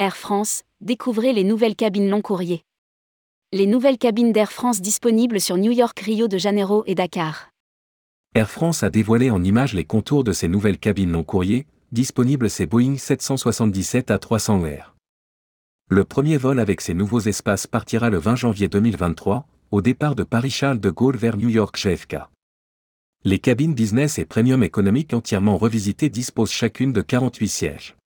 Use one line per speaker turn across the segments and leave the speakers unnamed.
Air France, découvrez les nouvelles cabines long courrier. Les nouvelles cabines d'Air France disponibles sur New York, Rio de Janeiro et Dakar.
Air France a dévoilé en images les contours de ses nouvelles cabines long courrier, disponibles ces Boeing 777 à 300 r Le premier vol avec ces nouveaux espaces partira le 20 janvier 2023, au départ de Paris-Charles de Gaulle vers New York JFK. Les cabines business et premium économiques entièrement revisitées disposent chacune de 48 sièges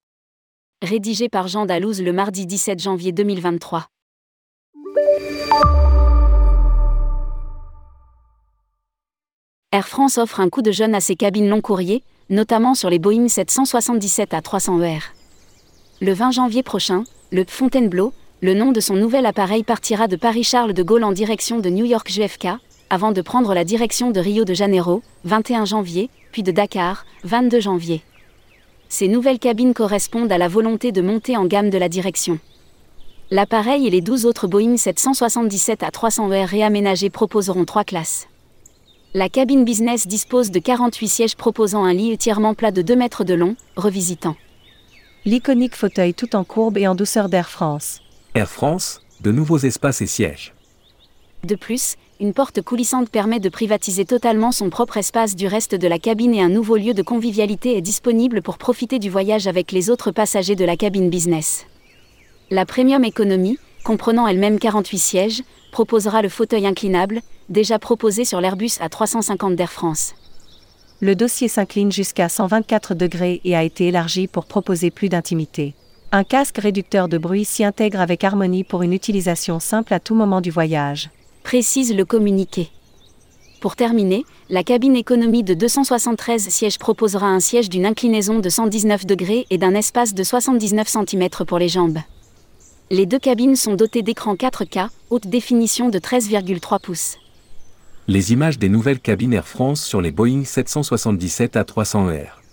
rédigé par Jean Dalouse le mardi 17 janvier 2023. Air France offre un coup de jeune à ses cabines long courrier, notamment sur les Boeing 777 à 300 ER. Le 20 janvier prochain, le Fontainebleau, le nom de son nouvel appareil partira de Paris-Charles de Gaulle en direction de New York JFK, avant de prendre la direction de Rio de Janeiro, 21 janvier, puis de Dakar, 22 janvier. Ces nouvelles cabines correspondent à la volonté de monter en gamme de la direction. L'appareil et les 12 autres Boeing 777 à 300 ER réaménagés proposeront trois classes. La cabine business dispose de 48 sièges proposant un lit entièrement plat de 2 mètres de long, revisitant.
L'iconique fauteuil tout en courbe et en douceur d'Air France.
Air France, de nouveaux espaces et sièges.
De plus, une porte coulissante permet de privatiser totalement son propre espace du reste de la cabine et un nouveau lieu de convivialité est disponible pour profiter du voyage avec les autres passagers de la cabine business. La Premium Economy, comprenant elle-même 48 sièges, proposera le fauteuil inclinable, déjà proposé sur l'Airbus A350 d'Air France.
Le dossier s'incline jusqu'à 124 degrés et a été élargi pour proposer plus d'intimité. Un casque réducteur de bruit s'y intègre avec harmonie pour une utilisation simple à tout moment du voyage
précise le communiqué. Pour terminer, la cabine économie de 273 sièges proposera un siège d'une inclinaison de 119 degrés et d'un espace de 79 cm pour les jambes. Les deux cabines sont dotées d'écrans 4K, haute définition de 13,3 pouces.
Les images des nouvelles cabines Air France sur les Boeing 777 à 300 r